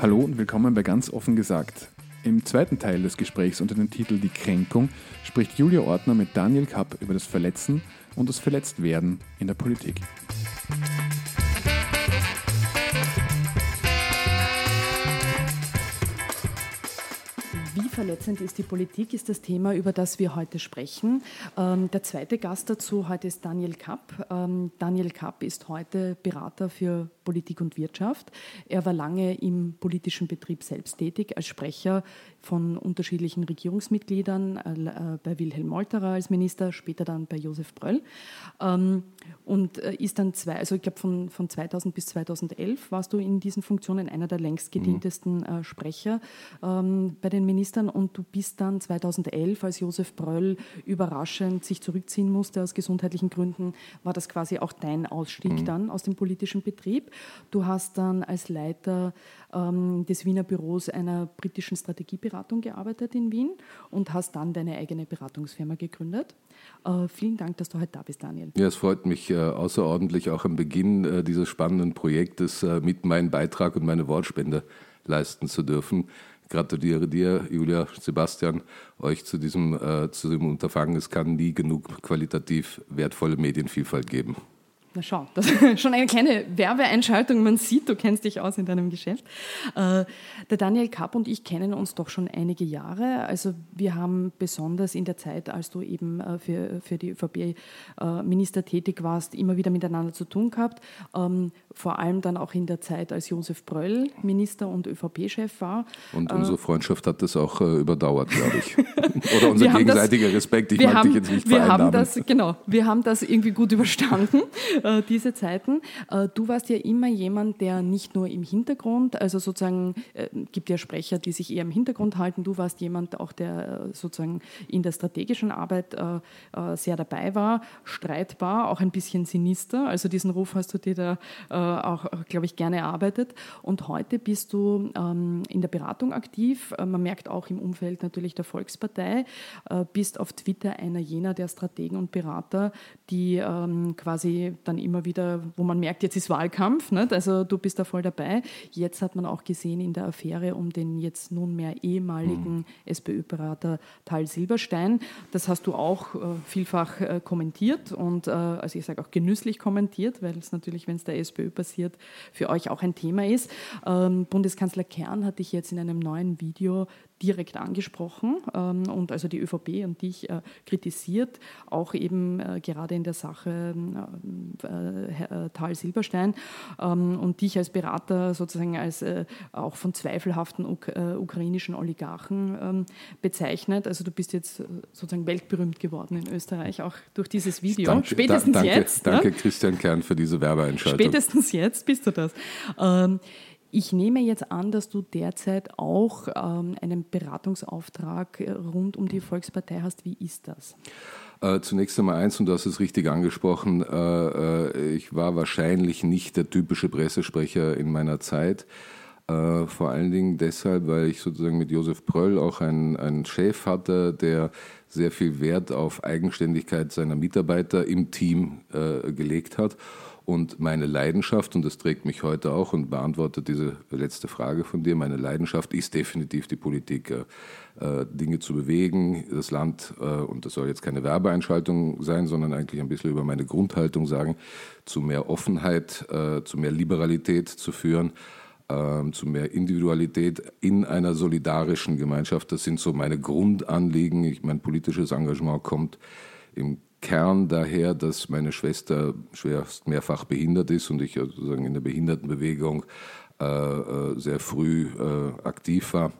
Hallo und willkommen bei Ganz offen gesagt. Im zweiten Teil des Gesprächs unter dem Titel Die Kränkung spricht Julia Ortner mit Daniel Kapp über das Verletzen und das Verletztwerden in der Politik. Verletzend ist die Politik, ist das Thema, über das wir heute sprechen. Ähm, der zweite Gast dazu heute ist Daniel Kapp. Ähm, Daniel Kapp ist heute Berater für Politik und Wirtschaft. Er war lange im politischen Betrieb selbst tätig, als Sprecher von unterschiedlichen Regierungsmitgliedern, äh, bei Wilhelm Molterer als Minister, später dann bei Josef Bröll. Ähm, und äh, ist dann zwei, also ich glaube von, von 2000 bis 2011 warst du in diesen Funktionen einer der längst gedientesten äh, Sprecher ähm, bei den Ministern und du bist dann 2011, als Josef Bröll überraschend sich zurückziehen musste aus gesundheitlichen Gründen, war das quasi auch dein Ausstieg mhm. dann aus dem politischen Betrieb. Du hast dann als Leiter ähm, des Wiener Büros einer britischen Strategieberatung gearbeitet in Wien und hast dann deine eigene Beratungsfirma gegründet. Äh, vielen Dank, dass du heute da bist, Daniel. Ja, es freut mich äh, außerordentlich auch am Beginn äh, dieses spannenden Projektes äh, mit meinem Beitrag und meine Wortspende leisten zu dürfen. Gratuliere dir, Julia, Sebastian, euch zu diesem, äh, zu diesem Unterfangen. Es kann nie genug qualitativ wertvolle Medienvielfalt geben. Na schau, das ist schon eine kleine Werbeeinschaltung. Man sieht, du kennst dich aus in deinem Geschäft. Äh, der Daniel Kapp und ich kennen uns doch schon einige Jahre. Also wir haben besonders in der Zeit, als du eben äh, für, für die ÖVP äh, Minister tätig warst, immer wieder miteinander zu tun gehabt. Ähm, vor allem dann auch in der Zeit, als Josef Bröll Minister und ÖVP-Chef war. Und unsere Freundschaft hat das auch überdauert, glaube ich. Oder unser gegenseitiger das, Respekt. Ich mag haben, dich jetzt nicht wir haben das, Genau, wir haben das irgendwie gut überstanden äh, diese Zeiten. Äh, du warst ja immer jemand, der nicht nur im Hintergrund, also sozusagen, äh, gibt ja Sprecher, die sich eher im Hintergrund halten. Du warst jemand auch, der äh, sozusagen in der strategischen Arbeit sehr dabei war, streitbar, auch ein bisschen sinister. Also diesen Ruf hast du dir da auch, glaube ich, gerne erarbeitet. Und heute bist du ähm, in der Beratung aktiv. man merkt auch im Umfeld natürlich der Volkspartei, bist auf Twitter einer jener der Strategen und Berater, die ähm, quasi dann dann immer wieder, wo man merkt, jetzt ist Wahlkampf, nicht? also du bist da voll dabei. Jetzt hat man auch gesehen in der Affäre um den jetzt nunmehr ehemaligen mhm. SPÖ-Berater Tal Silberstein. Das hast du auch äh, vielfach äh, kommentiert und äh, also ich sage auch genüsslich kommentiert, weil es natürlich, wenn es der SPÖ passiert, für euch auch ein Thema ist. Ähm, Bundeskanzler Kern hat dich jetzt in einem neuen Video direkt angesprochen ähm, und also die ÖVP und dich äh, kritisiert, auch eben äh, gerade in der Sache äh, äh Tal Silberstein ähm, und dich als Berater sozusagen als äh, auch von zweifelhaften Uk äh, ukrainischen Oligarchen ähm, bezeichnet. Also du bist jetzt sozusagen weltberühmt geworden in Österreich, auch durch dieses Video. Danke, Spätestens da, danke, jetzt. Danke, ne? Christian Kern, für diese Werbeeinschaltung. Spätestens jetzt bist du das. Ich nehme jetzt an, dass du derzeit auch ähm, einen Beratungsauftrag äh, rund um die Volkspartei hast. Wie ist das? Äh, zunächst einmal eins, und du hast es richtig angesprochen, äh, äh, ich war wahrscheinlich nicht der typische Pressesprecher in meiner Zeit. Äh, vor allen Dingen deshalb, weil ich sozusagen mit Josef Pröll auch einen, einen Chef hatte, der sehr viel Wert auf Eigenständigkeit seiner Mitarbeiter im Team äh, gelegt hat und meine Leidenschaft, und das trägt mich heute auch und beantwortet diese letzte Frage von dir, meine Leidenschaft ist definitiv die Politik. Äh, Dinge zu bewegen, das Land, äh, und das soll jetzt keine Werbeeinschaltung sein, sondern eigentlich ein bisschen über meine Grundhaltung sagen, zu mehr Offenheit, äh, zu mehr Liberalität zu führen. Ähm, zu mehr Individualität in einer solidarischen Gemeinschaft. Das sind so meine Grundanliegen. Ich, mein politisches Engagement kommt im Kern daher, dass meine Schwester schwerst mehrfach behindert ist und ich sozusagen in der Behindertenbewegung äh, äh, sehr früh äh, aktiv war.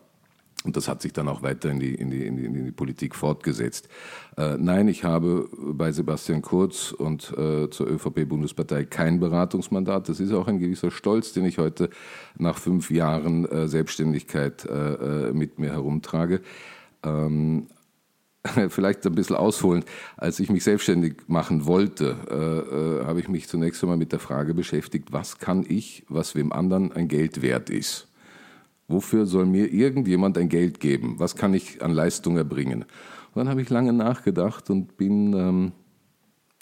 Und das hat sich dann auch weiter in die, in die, in die, in die Politik fortgesetzt. Äh, nein, ich habe bei Sebastian Kurz und äh, zur ÖVP-Bundespartei kein Beratungsmandat. Das ist auch ein gewisser Stolz, den ich heute nach fünf Jahren äh, Selbstständigkeit äh, äh, mit mir herumtrage. Ähm, vielleicht ein bisschen ausholen. Als ich mich selbstständig machen wollte, äh, äh, habe ich mich zunächst einmal mit der Frage beschäftigt, was kann ich, was wem anderen ein Geld wert ist. Wofür soll mir irgendjemand ein Geld geben? Was kann ich an Leistung erbringen? Und dann habe ich lange nachgedacht und bin ähm,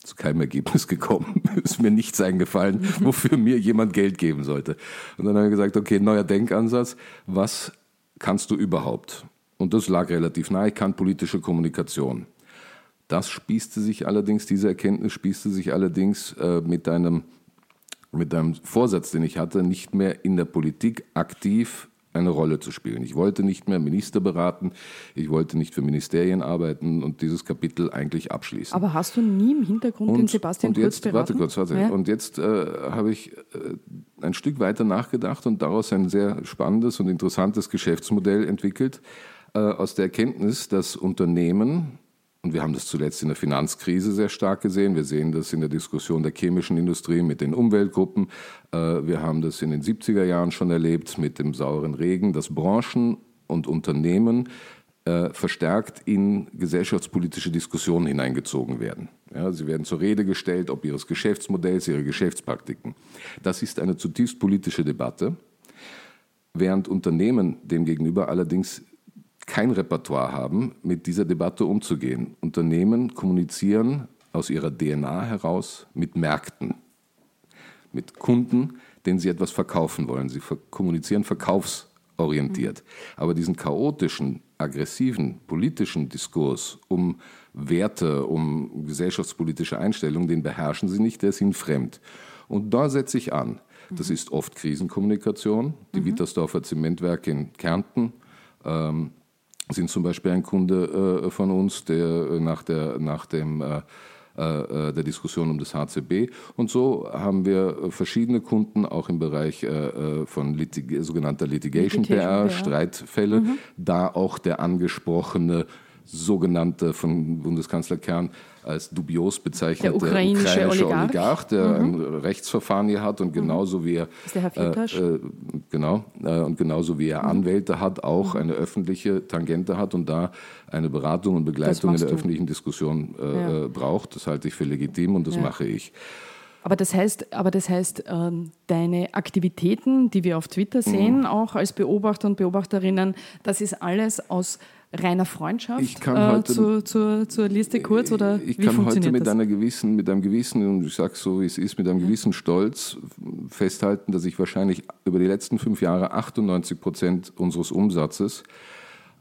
zu keinem Ergebnis gekommen. ist mir nichts eingefallen, wofür mir jemand Geld geben sollte. Und dann habe ich gesagt, okay, neuer Denkansatz. Was kannst du überhaupt? Und das lag relativ nahe. Ich kann politische Kommunikation. Das spießte sich allerdings, diese Erkenntnis spießte sich allerdings äh, mit einem mit einem Vorsatz, den ich hatte, nicht mehr in der Politik aktiv eine Rolle zu spielen. Ich wollte nicht mehr Minister beraten, ich wollte nicht für Ministerien arbeiten und dieses Kapitel eigentlich abschließen. Aber hast du nie im Hintergrund und, den Sebastian und jetzt, Kurz beraten? Warte kurz, warte. Ja. Und jetzt äh, habe ich äh, ein Stück weiter nachgedacht und daraus ein sehr spannendes und interessantes Geschäftsmodell entwickelt, äh, aus der Erkenntnis, dass Unternehmen und wir haben das zuletzt in der Finanzkrise sehr stark gesehen. Wir sehen das in der Diskussion der chemischen Industrie mit den Umweltgruppen. Äh, wir haben das in den 70er Jahren schon erlebt mit dem sauren Regen, dass Branchen und Unternehmen äh, verstärkt in gesellschaftspolitische Diskussionen hineingezogen werden. Ja, sie werden zur Rede gestellt, ob ihres Geschäftsmodells, ihrer Geschäftspraktiken. Das ist eine zutiefst politische Debatte, während Unternehmen demgegenüber allerdings kein Repertoire haben, mit dieser Debatte umzugehen. Unternehmen kommunizieren aus ihrer DNA heraus mit Märkten, mit Kunden, denen sie etwas verkaufen wollen. Sie kommunizieren verkaufsorientiert. Aber diesen chaotischen, aggressiven, politischen Diskurs um Werte, um gesellschaftspolitische Einstellungen, den beherrschen sie nicht, der ist ihnen fremd. Und da setze ich an. Das ist oft Krisenkommunikation. Die mhm. Wittersdorfer Zementwerke in Kärnten ähm, sind zum Beispiel ein Kunde äh, von uns, der äh, nach, der, nach dem, äh, äh, der Diskussion um das HCB. Und so haben wir verschiedene Kunden, auch im Bereich äh, von Litig sogenannter Litigation, Litigation PR, PR, Streitfälle, mhm. da auch der angesprochene sogenannte von Bundeskanzler Kern als dubios bezeichnete der ukrainische, ukrainische Oligarch. Oligarch, der mhm. ein Rechtsverfahren hier hat und mhm. genauso wie er äh, äh, genau äh, und genauso wie er mhm. Anwälte hat, auch mhm. eine öffentliche Tangente hat und da eine Beratung und Begleitung in der du. öffentlichen Diskussion äh, ja. Äh, braucht. Das halte ich für legitim und das ja. mache ich. Aber das heißt, aber das heißt ähm, deine Aktivitäten, die wir auf Twitter sehen, mhm. auch als Beobachter und Beobachterinnen, das ist alles aus reiner Freundschaft ich kann äh, heute, zu, zur, zur Liste kurz oder ich wie kann heute mit das? einer gewissen, mit einem gewissen, und ich sage so wie es ist, mit einem gewissen Stolz festhalten, dass ich wahrscheinlich über die letzten fünf Jahre 98 Prozent unseres Umsatzes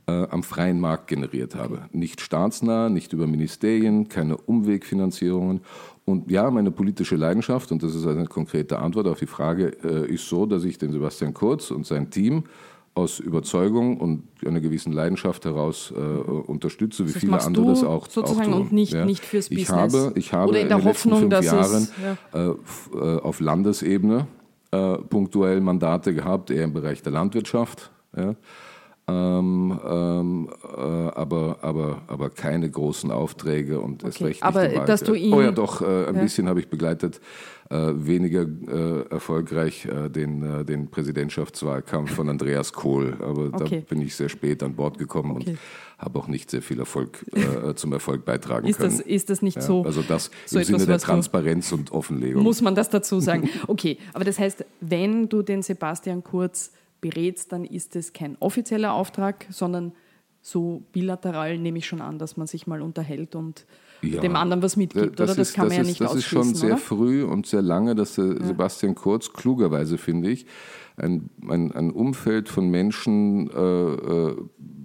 äh, am freien Markt generiert habe. Nicht staatsnah, nicht über Ministerien, keine Umwegfinanzierungen. Und ja, meine politische Leidenschaft, und das ist eine konkrete Antwort auf die Frage, äh, ist so, dass ich den Sebastian Kurz und sein Team aus Überzeugung und einer gewissen Leidenschaft heraus äh, unterstütze, wie das viele andere das auch, sozusagen auch tun. und nicht, ja. nicht fürs ich Business. Habe, ich habe Oder in, der in den Hoffnung, letzten fünf Jahren es, ja. äh, äh, auf Landesebene äh, punktuell Mandate gehabt, eher im Bereich der Landwirtschaft. Ja. Ähm, ähm, äh, aber, aber, aber keine großen Aufträge und okay. es recht aber nicht dass du ihn, Oh ja, doch, äh, ein ja. bisschen habe ich begleitet, äh, weniger äh, erfolgreich äh, den, äh, den Präsidentschaftswahlkampf von Andreas Kohl. Aber okay. da bin ich sehr spät an Bord gekommen okay. und habe auch nicht sehr viel Erfolg zum Erfolg beitragen ist können. Das, ist das nicht ja, so? Also das so im Sinne der Transparenz und Offenlegung. Muss man das dazu sagen? Okay, aber das heißt, wenn du den Sebastian Kurz berätst, dann ist es kein offizieller Auftrag, sondern so bilateral nehme ich schon an, dass man sich mal unterhält und ja, dem anderen was mitgibt, das oder? Das ist, kann man ja ist, nicht Das ist schon sehr oder? früh und sehr lange, dass ja. Sebastian Kurz klugerweise, finde ich, ein, ein, ein Umfeld von Menschen äh, äh,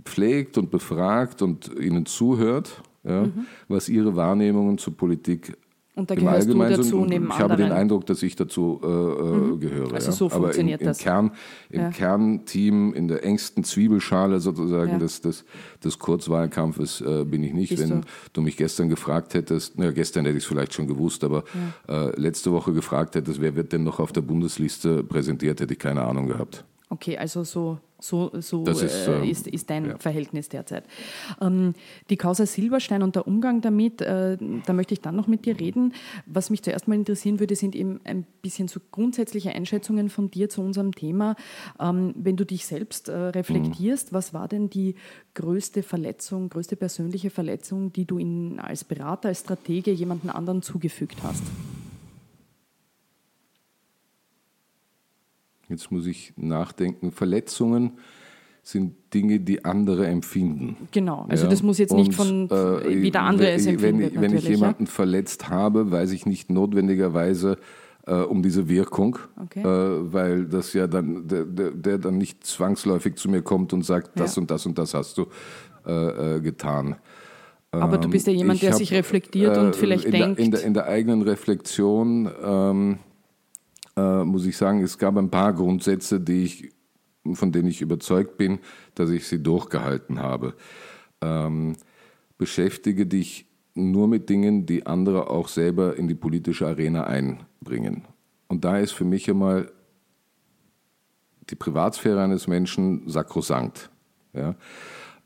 pflegt und befragt und ihnen zuhört, ja, mhm. was ihre Wahrnehmungen zur Politik und da gehörst du dazu neben Ich anderen. habe den Eindruck, dass ich dazu äh, äh mhm. gehöre. Also so Aber funktioniert im, im das. Kern, im ja. Kernteam, in der engsten Zwiebelschale sozusagen ja. des, des, des Kurzwahlkampfes äh, bin ich nicht. Bist Wenn du? du mich gestern gefragt hättest, na, gestern hätte ich es vielleicht schon gewusst, aber ja. äh, letzte Woche gefragt hättest, wer wird denn noch auf der Bundesliste präsentiert, hätte ich keine Ahnung gehabt. Okay, also so, so, so ist, äh, ist, ist, dein ja. Verhältnis derzeit. Ähm, die Causa Silberstein und der Umgang damit, äh, da möchte ich dann noch mit dir reden. Was mich zuerst mal interessieren würde, sind eben ein bisschen so grundsätzliche Einschätzungen von dir zu unserem Thema. Ähm, wenn du dich selbst äh, reflektierst, mhm. was war denn die größte Verletzung, größte persönliche Verletzung, die du in, als Berater, als Stratege jemanden anderen zugefügt hast? Jetzt muss ich nachdenken, Verletzungen sind Dinge, die andere empfinden. Genau, also ja? das muss jetzt nicht von, äh, wie der andere es empfindet. Wenn, wenn ich jemanden ja? verletzt habe, weiß ich nicht notwendigerweise äh, um diese Wirkung, okay. äh, weil das ja dann, der, der, der, dann nicht zwangsläufig zu mir kommt und sagt, das ja. und das und das hast du äh, äh, getan. Aber du bist ja ähm, jemand, der hab, sich reflektiert und äh, vielleicht in denkt. Der, in, der, in der eigenen Reflexion ähm, muss ich sagen, es gab ein paar Grundsätze, die ich von denen ich überzeugt bin, dass ich sie durchgehalten habe. Ähm, beschäftige dich nur mit Dingen, die andere auch selber in die politische Arena einbringen. Und da ist für mich einmal die Privatsphäre eines Menschen sakrosankt. Ja?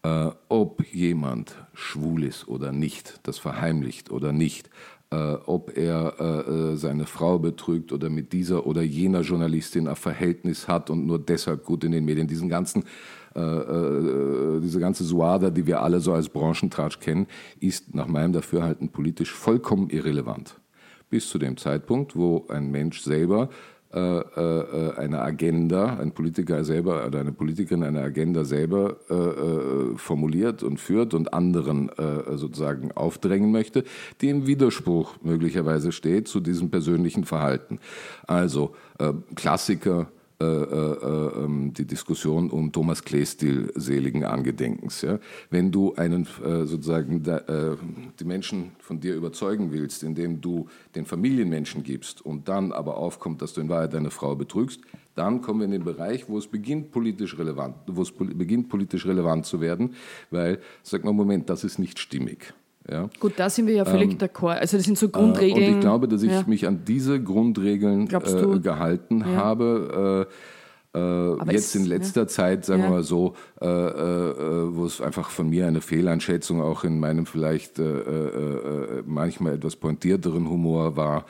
Äh, ob jemand schwul ist oder nicht, das verheimlicht oder nicht, äh, ob er äh, äh, seine Frau betrügt oder mit dieser oder jener Journalistin ein Verhältnis hat und nur deshalb gut in den Medien. Diesen ganzen, äh, äh, diese ganze Suada, die wir alle so als Branchentratsch kennen, ist nach meinem Dafürhalten politisch vollkommen irrelevant. Bis zu dem Zeitpunkt, wo ein Mensch selber eine Agenda, ein Politiker selber oder eine Politikerin eine Agenda selber äh, formuliert und führt und anderen sozusagen aufdrängen möchte, die im Widerspruch möglicherweise steht zu diesem persönlichen Verhalten. Also Klassiker, äh, äh, ähm, die Diskussion um Thomas Kleestil seligen Angedenkens. Ja? Wenn du einen äh, sozusagen da, äh, die Menschen von dir überzeugen willst, indem du den Familienmenschen gibst und dann aber aufkommt, dass du in Wahrheit deine Frau betrügst, dann kommen wir in den Bereich, wo es beginnt politisch relevant, wo es beginnt politisch relevant zu werden, weil sag mal Moment, das ist nicht stimmig. Ja. Gut, da sind wir ja völlig ähm, d'accord. Also das sind so Grundregeln. Äh, und ich glaube, dass ich ja. mich an diese Grundregeln äh, gehalten ja. habe. Äh, äh jetzt in letzter Zeit, sagen wir mal so, äh, wo es einfach von mir eine Fehleinschätzung auch in meinem vielleicht manchmal etwas pointierteren Humor war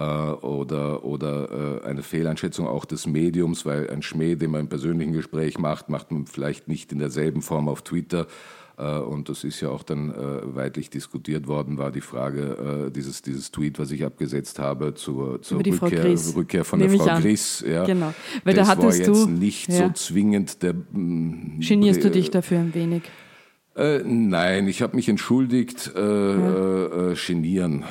oder, oder eine Fehleinschätzung auch des Mediums, weil ein Schmäh, den man im persönlichen Gespräch macht, macht man vielleicht nicht in derselben Form auf Twitter und das ist ja auch dann äh, weitlich diskutiert worden, war die Frage, äh, dieses, dieses Tweet, was ich abgesetzt habe zur, zur Rückkehr, Rückkehr, von Nehme der Frau Griss. Ja, genau. Weil das da hattest war jetzt du, nicht ja. so zwingend der. Mm, Genierst du dich dafür ein wenig? Äh, nein, ich habe mich entschuldigt. Äh, ja. äh, genieren.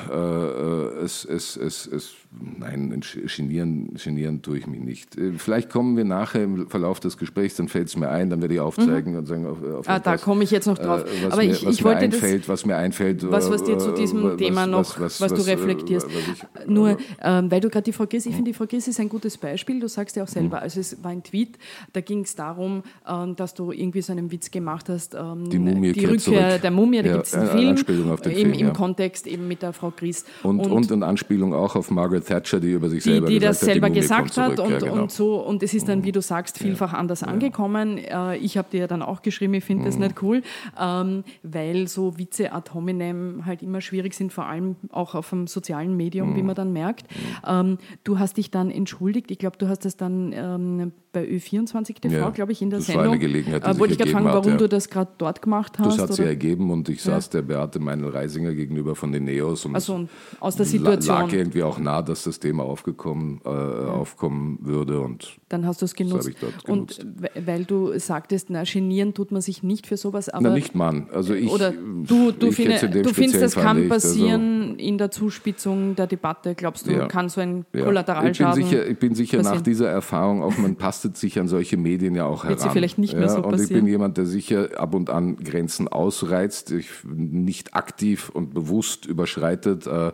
es, es, es, es Nein, genieren, genieren tue ich mich nicht. Äh, vielleicht kommen wir nachher im Verlauf des Gesprächs, dann fällt es mir ein, dann werde ich aufzeigen mhm. und sagen, auf, auf ah, da komme ich jetzt noch drauf. Äh, Aber mir, ich, was ich mir einfällt, das, was mir einfällt. Was, was dir zu diesem was, Thema noch, was, was, du reflektierst. Ich, Nur, ähm, weil du gerade die Frau Griss, ich finde, die Frau Griss ist ein gutes Beispiel. Du sagst ja auch selber, mhm. also es war ein Tweet, da ging es darum, ähm, dass du irgendwie so einen Witz gemacht hast, ähm, die, Mumie die Rückkehr zurück. der Mumie, da ja, gibt es einen Film, Anspielung auf den im, Film, im Kontext eben mit der Frau Griss. Und, und, und eine Anspielung auch auf Margaret Thatcher, die über sich die, selber die das selber gesagt hat und, ja, genau. und so und es ist dann, wie du sagst, vielfach ja. anders angekommen. Äh, ich habe dir dann auch geschrieben, ich finde mhm. das nicht cool, ähm, weil so Witze ad hominem halt immer schwierig sind, vor allem auch auf einem sozialen Medium, mhm. wie man dann merkt. Mhm. Ähm, du hast dich dann entschuldigt, ich glaube, du hast das dann ähm, bei Ö24 TV, ja, glaube ich, in der das Sendung. War eine Gelegenheit, äh, wollte ich gerade fragen, warum hat, du das gerade dort gemacht hast. Das hat sich ergeben und ich saß der Beate Meinl-Reisinger gegenüber von den Neos und also, aus der Situation. lag irgendwie auch nah, dass das Thema aufgekommen, äh, aufkommen würde. Und Dann hast du es genutzt. Und weil du sagtest, na, genieren tut man sich nicht für sowas. Aber na, nicht man. Also ich, oder du, du, finde, du findest, das kann also passieren also, in der Zuspitzung der Debatte. Glaubst du, ja, kann so ein ja. Kollateralschaden Ich bin sicher, ich bin sicher nach dieser Erfahrung, auch man tastet sich an solche Medien ja auch heran. Wird sie vielleicht nicht mehr ja, so und passieren. ich bin jemand, der sicher ab und an Grenzen ausreizt, ich nicht aktiv und bewusst überschreitet. Äh,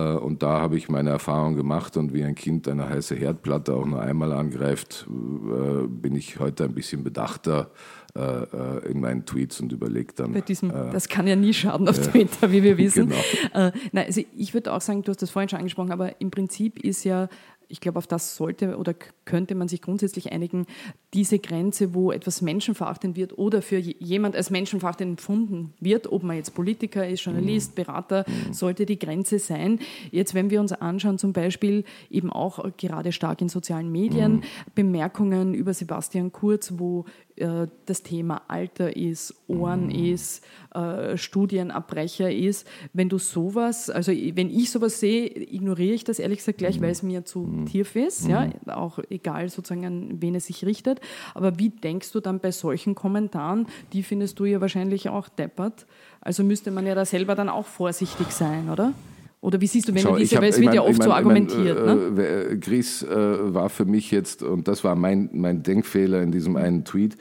und da habe ich meine Erfahrung gemacht und wie ein Kind eine heiße Herdplatte auch nur einmal angreift, äh, bin ich heute ein bisschen bedachter äh, in meinen Tweets und überlege dann. Bei diesem, das kann ja nie schaden auf Twitter, wie wir wissen. Genau. nein, also ich würde auch sagen, du hast das vorhin schon angesprochen, aber im Prinzip ist ja ich glaube, auf das sollte oder könnte man sich grundsätzlich einigen, diese Grenze, wo etwas menschenverachtend wird oder für jemand als menschenverachtend empfunden wird, ob man jetzt Politiker ist, Journalist, mhm. Berater, mhm. sollte die Grenze sein. Jetzt, wenn wir uns anschauen, zum Beispiel eben auch gerade stark in sozialen Medien, mhm. Bemerkungen über Sebastian Kurz, wo äh, das Thema Alter ist, Ohren ist, äh, Studienabbrecher ist. Wenn du sowas, also wenn ich sowas sehe, ignoriere ich das ehrlich gesagt gleich, weil es mir zu tief ist, ja, auch egal sozusagen an wen es sich richtet. Aber wie denkst du dann bei solchen Kommentaren, die findest du ja wahrscheinlich auch deppert, also müsste man ja da selber dann auch vorsichtig sein, oder? Oder wie siehst du, wenn Schau, du diese, hab, weil es wird mein, ja oft mein, so argumentiert. Mein, ne? äh, Gries äh, war für mich jetzt, und das war mein, mein Denkfehler in diesem einen Tweet,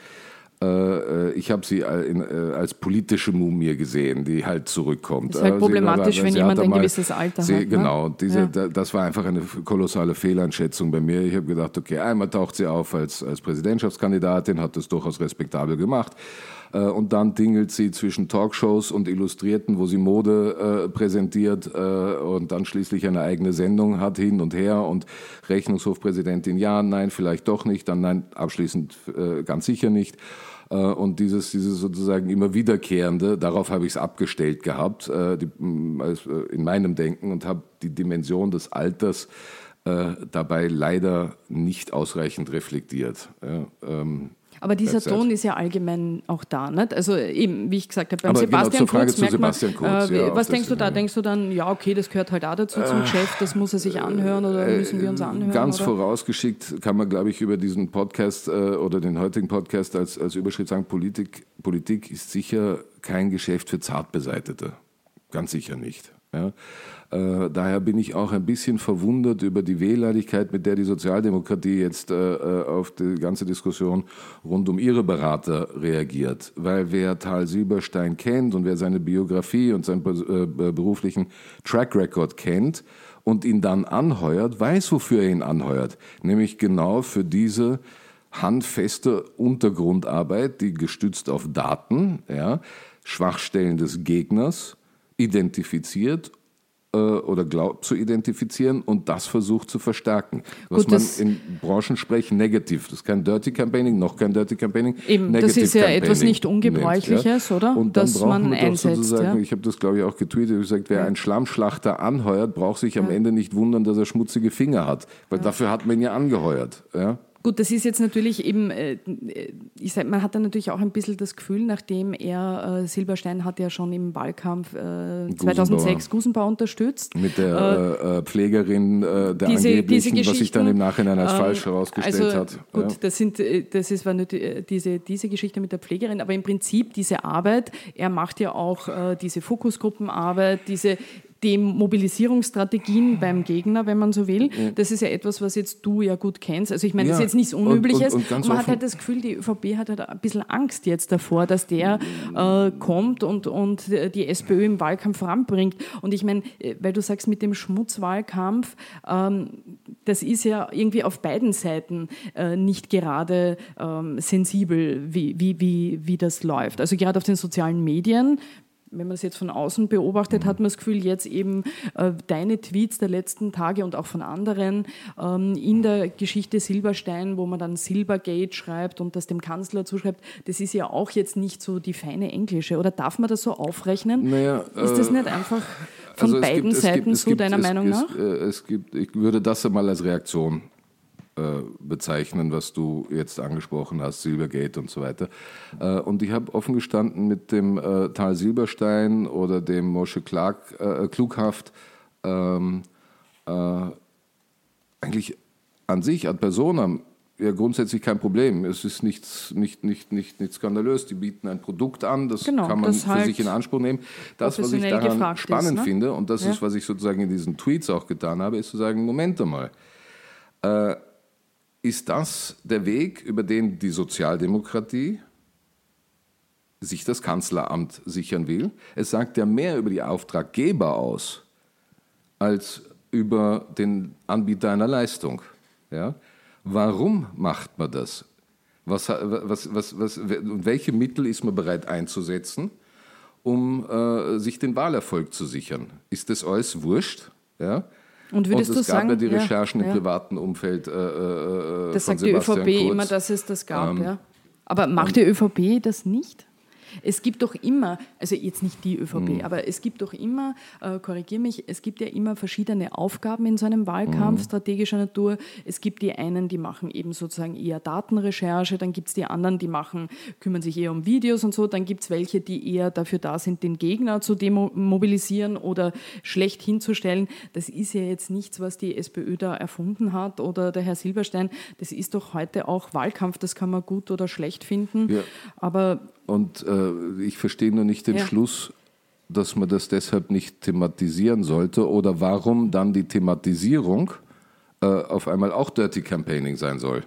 ich habe sie als politische Mumie gesehen, die halt zurückkommt. Das ist halt problematisch, wenn jemand ein gewisses Alter sie, hat. Ne? Genau, diese, Ja. da, das war einfach eine kolossale Fehleinschätzung bei mir. Ich habe gedacht, okay, einmal taucht sie auf als, als Präsidentschaftskandidatin, hat das durchaus respektabel gemacht. Äh, Und dann dingelt sie zwischen Talkshows und Illustrierten, wo sie Mode äh, präsentiert äh, und dann schließlich eine eigene Sendung hat, hin und her. Und Rechnungshofpräsidentin, ja, nein, vielleicht doch nicht, dann nein, abschließend äh, ganz sicher nicht. Äh, Und dieses, dieses sozusagen immer wiederkehrende, darauf habe ich es abgestellt gehabt, äh, die, m, als, äh, in meinem Denken und habe die Dimension des Alters dabei leider nicht ausreichend reflektiert. Ähm, Aber dieser it. Ton ist ja allgemein auch da. Nicht? Also eben, wie ich gesagt habe, beim Aber genau, Sebastian Frage Kurz zu merkt man, Sebastian Kurz, äh, ja, was denkst du da? Denkst du dann, ja, okay, das gehört halt auch dazu zum Chef, das muss er sich anhören oder müssen wir uns anhören? Äh, Ganz oder? vorausgeschickt kann man, glaube ich, über diesen Podcast äh, oder den heutigen Podcast als, als Überschrift sagen, Politik, Politik ist sicher kein Geschäft für Zartbeseitete. Ganz sicher nicht. Ja. Äh, daher bin ich auch ein bisschen verwundert über die Wehleidigkeit, mit der die Sozialdemokratie jetzt äh, äh, auf die ganze Diskussion rund um ihre Berater reagiert. Weil wer Tal Silberstein kennt und wer seine Biografie und seinen äh, beruflichen Track Record kennt, und ihn dann anheuert, weiß, wofür er ihn anheuert. Nämlich genau für diese handfeste Untergrundarbeit, die gestützt auf Daten, ja, Schwachstellen des Gegners identifiziert äh, oder glaubt zu identifizieren und das versucht zu verstärken. Was Gut, man in Branchensprech negativ, das ist kein Dirty Campaigning, noch kein Dirty Campaigning. Eben, das ist ja etwas Campaigning nicht Ungebräuchliches, nennt, oder? Und dann Dass man einsetzt, ja. ich habe das glaube ich auch getweetet, ich habe gesagt, wer einen Schlammschlachter anheuert, braucht sich am Ende nicht wundern, dass er schmutzige Finger hat, weil dafür hat man ihn ja angeheuert. Ja? Gut, das ist jetzt natürlich eben, äh, ich sag, man hat dann natürlich auch ein bisschen das Gefühl, nachdem er, äh, Silberstein hat ja schon im Wahlkampf äh, 2006 Gusenbauer unterstützt. Mit der äh, äh, Pflegerin äh, der Diese- diese angeblichen, was sich dann im Nachhinein als ähm, falsch herausgestellt also, hat. Gut, ja. das, sind, das ist zwar nicht äh, diese, diese Geschichte mit der Pflegerin, aber im Prinzip diese Arbeit, er macht ja auch diese Fokusgruppenarbeit, diese Demobilisierungsstrategien beim Gegner, wenn man so will. Das ist ja etwas, was jetzt du ja gut kennst. Also ich meine, das ist jetzt nichts und- Unübliches. und- und ganz man hat offen- halt das Gefühl, die ÖVP hat halt ein bisschen Angst jetzt davor, dass der äh, kommt und, und die SPÖ im Wahlkampf voranbringt. Und ich meine, äh, weil du sagst mit dem Schmutzwahlkampf, ähm, das ist ja irgendwie auf beiden Seiten äh, nicht gerade ähm, sensibel, wie, wie, wie, wie das läuft. Also gerade auf den sozialen Medien. Wenn man das jetzt von außen beobachtet, hat man das Gefühl, jetzt eben äh, deine Tweets der letzten Tage und auch von anderen ähm, in der Geschichte Silberstein, wo man dann Silbergate schreibt und das dem Kanzler zuschreibt, das ist ja auch jetzt nicht so die feine Englische. Oder darf man das so aufrechnen? Naja, ist das äh, nicht einfach von Also es beiden gibt- es Seiten gibt- es so, gibt- deiner es, Meinung es, nach? äh, Es gibt, ich würde das einmal als Reaktion äh, bezeichnen, was du jetzt angesprochen hast, Silbergate und so weiter. Äh, und ich habe offen gestanden mit dem äh, Tal Silberstein oder dem Moshe Clark, Klughaft ähm, äh, eigentlich an sich, ad personam, ja grundsätzlich kein Problem. Es ist nichts, nicht, nicht, nicht, nicht skandalös. Die bieten ein Produkt an, das Genau, kann man das für halt sich in Anspruch nehmen. Das, was ich daran gefragt ist, spannend ne? finde, und das Ja. ist, was ich sozusagen in diesen Tweets auch getan habe, ist zu sagen, Moment einmal, äh, ist das der Weg, über den die Sozialdemokratie sich das Kanzleramt sichern will? Es sagt ja mehr über die Auftraggeber aus, als über den Anbieter einer Leistung. Ja? Warum macht man das? Was, was, was, was, welche Mittel ist man bereit einzusetzen, um äh, sich den Wahlerfolg zu sichern? Ist das alles wurscht? Ja? Und würdest und es du gab sagen, ja die ja, Recherchen ja. im privaten Umfeld äh, äh, Das von sagt die Sebastian ÖVP Kurz. immer, dass es das gab. Ähm, ja. Aber macht die ÖVP das nicht? Es gibt doch immer, also jetzt nicht die ÖVP, mhm. aber es gibt doch immer, äh, korrigiere mich, es gibt ja immer verschiedene Aufgaben in so einem Wahlkampf mhm. strategischer Natur. Es gibt die einen, die machen eben sozusagen eher Datenrecherche, dann gibt es die anderen, die machen, kümmern sich eher um Videos und so, dann gibt es welche, die eher dafür da sind, den Gegner zu demobilisieren oder schlecht hinzustellen. Das ist ja jetzt nichts, was die SPÖ da erfunden hat oder der Herr Silberstein. Das ist doch heute auch Wahlkampf, das kann man gut oder schlecht finden. Ja. Aber und äh, ich verstehe nur nicht den ja. Schluss, dass man das deshalb nicht thematisieren sollte oder warum dann die Thematisierung äh, auf einmal auch Dirty Campaigning sein soll.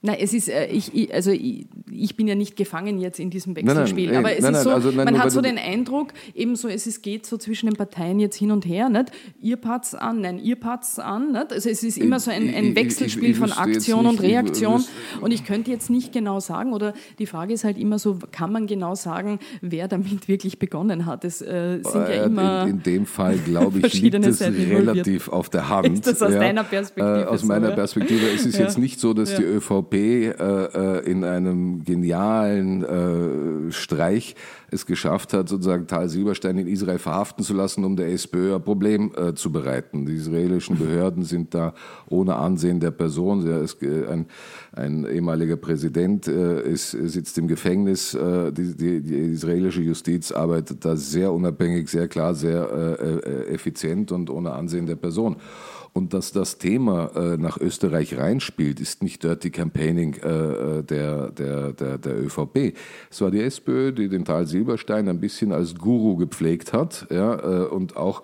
Nein, es ist, äh, ich, also ich, ich, bin ja nicht gefangen jetzt in diesem Wechselspiel, nein, nein, aber es nein, ist so, also man hat so den Eindruck, ebenso es ist, geht so zwischen den Parteien jetzt hin und her, nicht? ihr patz an, nein, ihr patz an, nicht? also es ist immer so ein, ein Wechselspiel ich, von Aktion und Reaktion und ich könnte jetzt nicht genau sagen, oder die Frage ist halt immer so, kann man genau sagen, wer damit wirklich begonnen hat? Es äh, sind ja immer in, in dem Fall, glaube ich, liegt es relativ auf der Hand. Ist das aus ja, deiner Perspektive äh, Aus so, meiner Perspektive, es ist ja. jetzt nicht so, dass ja. die ÖVP äh, äh, in einem genialen äh, Streich es geschafft hat, sozusagen Tal Silberstein in Israel verhaften zu lassen, um der SPÖ ein Problem äh, zu bereiten. Die israelischen Behörden sind da ohne Ansehen der Person. Er ist, äh, ein, ein ehemaliger Präsident äh, ist, sitzt im Gefängnis. Die, die, die, israelische Justiz arbeitet da sehr unabhängig, sehr klar, sehr effizient und ohne Ansehen der Person. Und dass das Thema äh, nach Österreich reinspielt, ist nicht Dirty Campaigning äh, äh der, der, der, der ÖVP. Es war die SPÖ, die den Tal Silberstein ein bisschen als Guru gepflegt hat ja, äh, und auch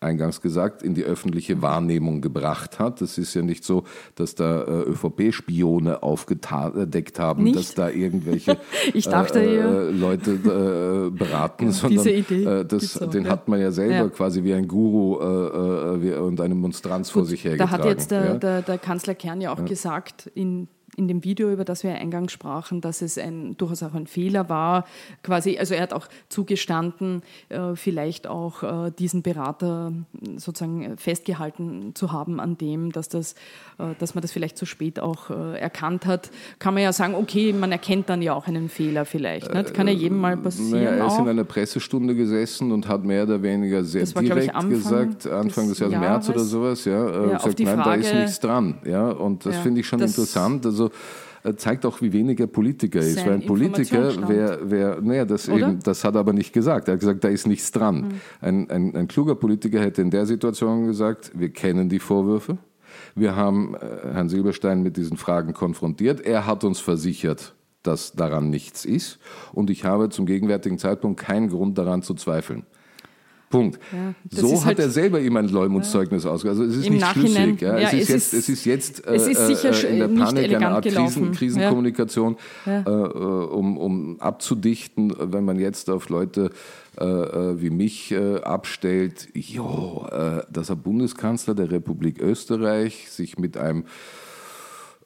eingangs gesagt, in die öffentliche Wahrnehmung gebracht hat. Es ist ja nicht so, dass da äh, ÖVP-Spione aufgedeckt haben, nicht? dass da irgendwelche dachte, äh, äh, Leute äh, beraten, ja, sondern äh, das, den ja. hat man ja selber ja. quasi wie ein Guru äh, wie, und eine Monstranz Gut, vor sich hergetragen. Da hat jetzt der, der, der Kanzler Kern ja auch gesagt, in in dem Video, über das wir eingangs sprachen, dass es ein, durchaus auch ein Fehler war. Quasi, also er hat auch zugestanden, äh, vielleicht auch äh, diesen Berater sozusagen festgehalten zu haben an dem, dass, das, äh, dass man das vielleicht zu spät auch erkannt hat. Kann man ja sagen, okay, man erkennt dann ja auch einen Fehler vielleicht. Ne? Kann ja jedem mal passieren. Naja, er ist auch. in einer Pressestunde gesessen und hat mehr oder weniger sehr war, direkt ich, Anfang gesagt, Anfang des, des Jahres, März oder sowas, ja, ja gesagt, nein, Frage, da ist nichts dran. Ja, und das ja, finde ich schon interessant. Also äh, zeigt auch, wie wenig er Politiker ist. Weil ein Politiker wäre, wär, naja, das, eben, das hat er aber nicht gesagt. Er hat gesagt, da ist nichts dran. Mhm. Ein, ein, ein kluger Politiker hätte in der Situation gesagt, wir kennen die Vorwürfe. Wir haben äh, Herrn Silberstein mit diesen Fragen konfrontiert. Er hat uns versichert, dass daran nichts ist. Und ich habe zum gegenwärtigen Zeitpunkt keinen Grund daran zu zweifeln. Punkt. Ja, so hat halt, er selber ihm ein Leumundszeugnis ja, ausgegeben. Also es ist nicht schlüssig. Ja. es, ist jetzt, es ist jetzt es ist sicher äh, in der Panik eine Art Krisen, Krisenkommunikation, äh, um, um abzudichten, wenn man jetzt auf Leute äh, äh wie mich äh, abstellt, jo, äh, dass er Bundeskanzler der Republik Österreich sich mit einem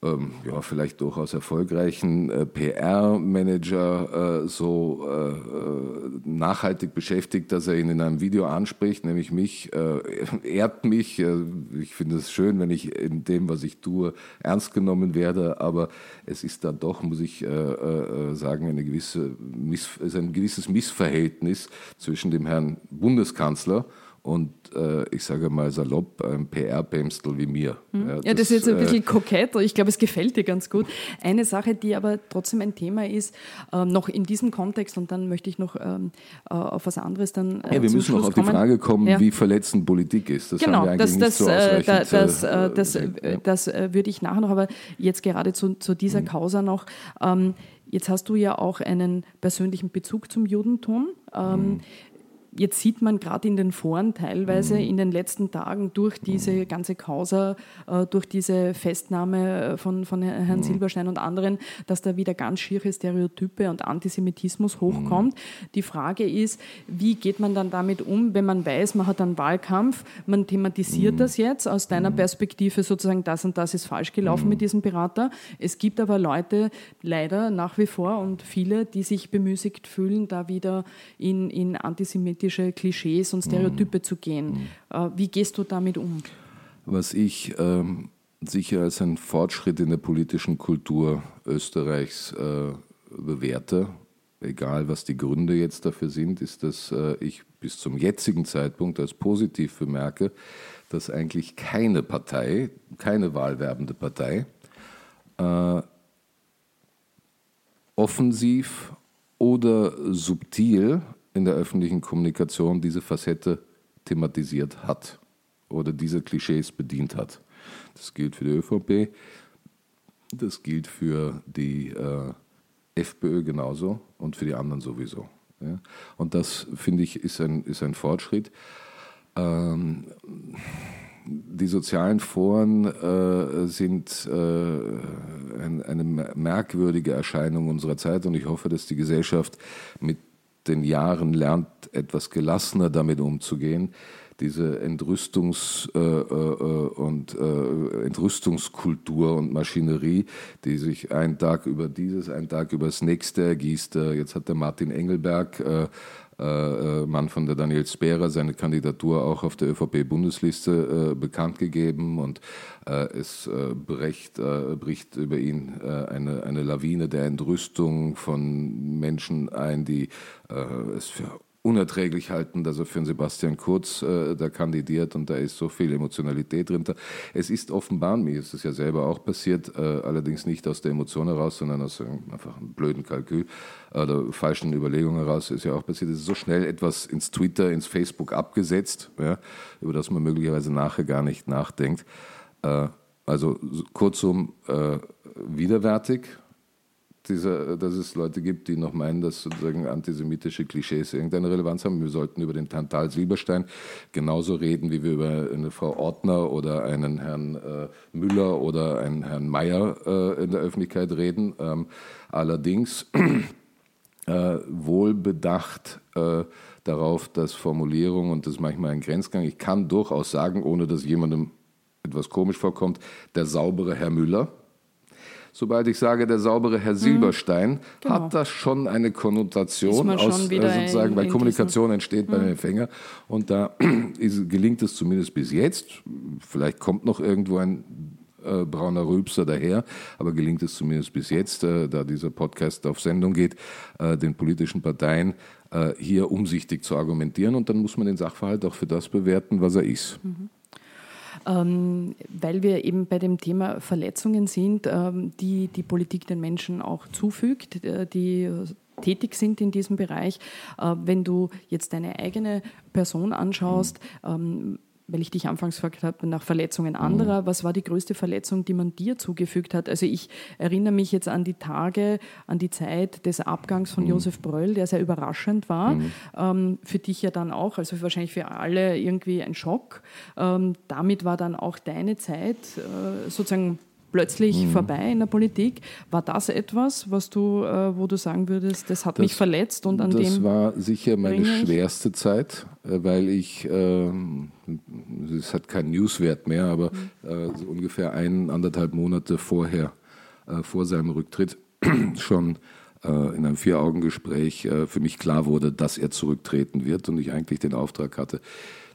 ähm, ja, vielleicht durchaus erfolgreichen äh, PR-Manager äh, so äh, äh, nachhaltig beschäftigt, dass er ihn in einem Video anspricht, nämlich mich, äh, ehrt mich. Äh, ich finde es schön, wenn ich in dem, was ich tue, ernst genommen werde, aber es ist da doch, muss ich sagen, eine gewisse Miss, ein gewisses Missverhältnis zwischen dem Herrn Bundeskanzler und äh, ich sage mal salopp, ein PR-Pämstel wie mir. Mhm. Ja, das, ja, das, ist jetzt ein bisschen äh, kokett, ich glaube, es gefällt dir ganz gut. Eine Sache, die aber trotzdem ein Thema ist, äh, noch in diesem Kontext, und dann möchte ich noch ähm, äh, auf was anderes dann. Äh, ja, wir müssen noch auf kommen. die Frage kommen, ja. wie verletzend Politik ist. Das genau, haben wir eigentlich das, nicht das, so äh, ausreichend. das, das, das, das würde ich nachher noch, aber jetzt gerade zu, zu dieser mhm. Causa noch. Ähm, Jetzt hast du ja auch einen persönlichen Bezug zum Judentum. Ähm, mhm. Jetzt sieht man gerade in den Foren teilweise in den letzten Tagen durch diese ganze Causa, äh, durch diese Festnahme äh, von, von Herrn Silberstein und anderen, dass da wieder ganz schiere Stereotype und Antisemitismus hochkommt. Die Frage ist, wie geht man dann damit um, wenn man weiß, man hat einen Wahlkampf, man thematisiert das jetzt aus deiner Perspektive sozusagen, das und das ist falsch gelaufen mit diesem Berater. Es gibt aber Leute, leider nach wie vor und viele, die sich bemüßigt fühlen, da wieder in, in Antisemitismus politische Klischees und Stereotype mhm. zu gehen. Äh, wie gehst du damit um? Was ich ähm, sicher als ein Fortschritt in der politischen Kultur Österreichs äh, bewerte. Egal, was die Gründe jetzt dafür sind, ist, dass äh, ich bis zum jetzigen Zeitpunkt als positiv bemerke, dass eigentlich keine Partei, keine wahlwerbende Partei, äh, offensiv oder subtil in der öffentlichen Kommunikation diese Facette thematisiert hat oder diese Klischees bedient hat. Das gilt für die ÖVP, das gilt für die äh, FPÖ genauso und für die anderen sowieso. Ja. Und das, finde ich, ist ein, ist ein Fortschritt. Ähm, die sozialen Foren äh, sind äh, ein, eine merkwürdige Erscheinung unserer Zeit und ich hoffe, dass die Gesellschaft mit den Jahren lernt, etwas gelassener damit umzugehen diese Entrüstungs- äh, äh, und äh, Entrüstungskultur und Maschinerie, die sich einen Tag über dieses, einen Tag über das nächste ergießt. Jetzt hat der Martin Engelberg Mann von der Daniel Sperer seine Kandidatur auch auf der ÖVP-Bundesliste äh, bekannt gegeben und äh, es bricht, bricht über ihn eine, eine Lawine der Entrüstung von Menschen ein, die es für unerträglich halten, dass er für einen Sebastian Kurz äh, da kandidiert und da ist so viel Emotionalität drin. Es ist offenbar, mir ist es ja selber auch passiert, äh, allerdings nicht aus der Emotion heraus, sondern aus äh, einfach einem blöden Kalkül oder falschen Überlegungen heraus, ist ja auch passiert. Es ist so schnell etwas ins Twitter, ins Facebook abgesetzt, ja, über das man möglicherweise nachher gar nicht nachdenkt. Äh, also kurzum, äh, widerwärtig, dieser, dass es Leute gibt, die noch meinen, dass sozusagen antisemitische Klischees irgendeine Relevanz haben. Wir sollten über den Tantal Silberstein genauso reden, wie wir über eine Frau Ortner oder einen Herrn äh, Müller oder einen Herrn Mayer äh, in der Öffentlichkeit reden. Ähm, allerdings äh, wohlbedacht äh, darauf, dass Formulierung und das manchmal ein Grenzgang, ich kann durchaus sagen, ohne dass jemandem etwas komisch vorkommt, der saubere Herr Müller sobald ich sage, der saubere Herr Silberstein, mhm, genau. hat das schon eine Konnotation aus, äh, sozusagen, weil Kommunikation entsteht mhm. beim Empfänger. Und da ist, gelingt es zumindest bis jetzt, vielleicht kommt noch irgendwo ein äh, brauner Rülpser daher, aber gelingt es zumindest bis jetzt, äh, da dieser Podcast auf Sendung geht, äh, den politischen Parteien äh, hier umsichtig zu argumentieren und dann muss man den Sachverhalt auch für das bewerten, was er ist. Mhm ähm, weil wir eben bei dem Thema Verletzungen sind, ähm, die die Politik den Menschen auch zufügt, äh, die tätig sind in diesem Bereich. Äh, wenn du jetzt deine eigene Person anschaust, ähm, weil ich dich anfangs gefragt habe nach Verletzungen anderer, mhm. was war die größte Verletzung, die man dir zugefügt hat? Also ich erinnere mich jetzt an die Tage, an die Zeit des Abgangs von mhm. Josef Bröll, der sehr überraschend war. Mhm. Ähm, für dich ja dann auch, also wahrscheinlich für alle irgendwie ein Schock. Ähm, damit war dann auch deine Zeit äh, sozusagen plötzlich mhm. vorbei in der Politik. War das etwas, was du, äh, wo du sagen würdest, das hat das, mich verletzt und an das dem. Das war sicher meine schwerste Zeit, äh, weil ich, äh, es hat keinen Newswert mehr, aber mhm. äh, so ungefähr ein, anderthalb Monate vorher, äh, vor seinem Rücktritt, schon äh, in einem Vier-Augen-Gespräch für mich klar wurde, dass er zurücktreten wird und ich eigentlich den Auftrag hatte,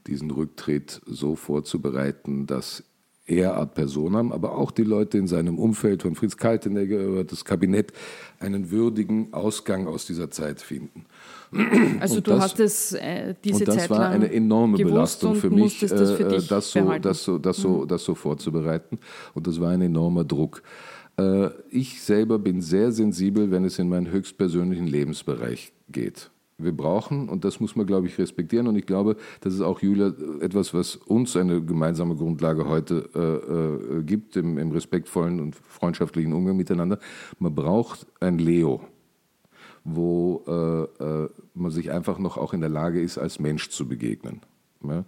diesen Rücktritt so vorzubereiten, dass er ad personam, aber auch die Leute in seinem Umfeld, von Fritz Kaltenegger über das Kabinett, einen würdigen Ausgang aus dieser Zeit finden. Also und du das, hattest äh, diese und das Zeit war eine enorme Belastung für mich, das, für äh, das, so, das, so, das, so, mhm. das so vorzubereiten. Und das war ein enormer Druck. Äh, ich selber bin sehr sensibel, wenn es in meinen höchstpersönlichen Lebensbereich geht wir brauchen, und das muss man, glaube ich, respektieren. Und ich glaube, das ist auch, Julia, etwas, was uns eine gemeinsame Grundlage heute äh, äh, gibt, im, im, respektvollen und freundschaftlichen Umgang miteinander. Man braucht ein Leo, wo äh, äh man sich einfach noch auch in der Lage ist, als Mensch zu begegnen. Ja?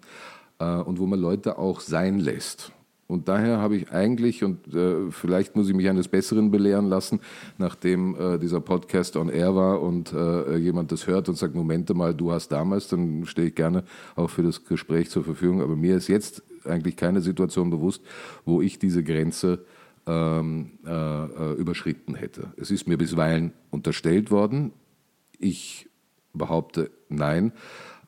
Äh, und wo man Leute auch sein lässt. Und daher habe ich eigentlich, und äh, vielleicht muss ich mich eines Besseren belehren lassen, nachdem äh, dieser Podcast on air war und äh, jemand das hört und sagt, Momente mal, du hast damals, dann stehe ich gerne auch für das Gespräch zur Verfügung. Aber mir ist jetzt eigentlich keine Situation bewusst, wo ich diese Grenze ähm, äh, äh, überschritten hätte. Es ist mir bisweilen unterstellt worden. Ich behaupte nein.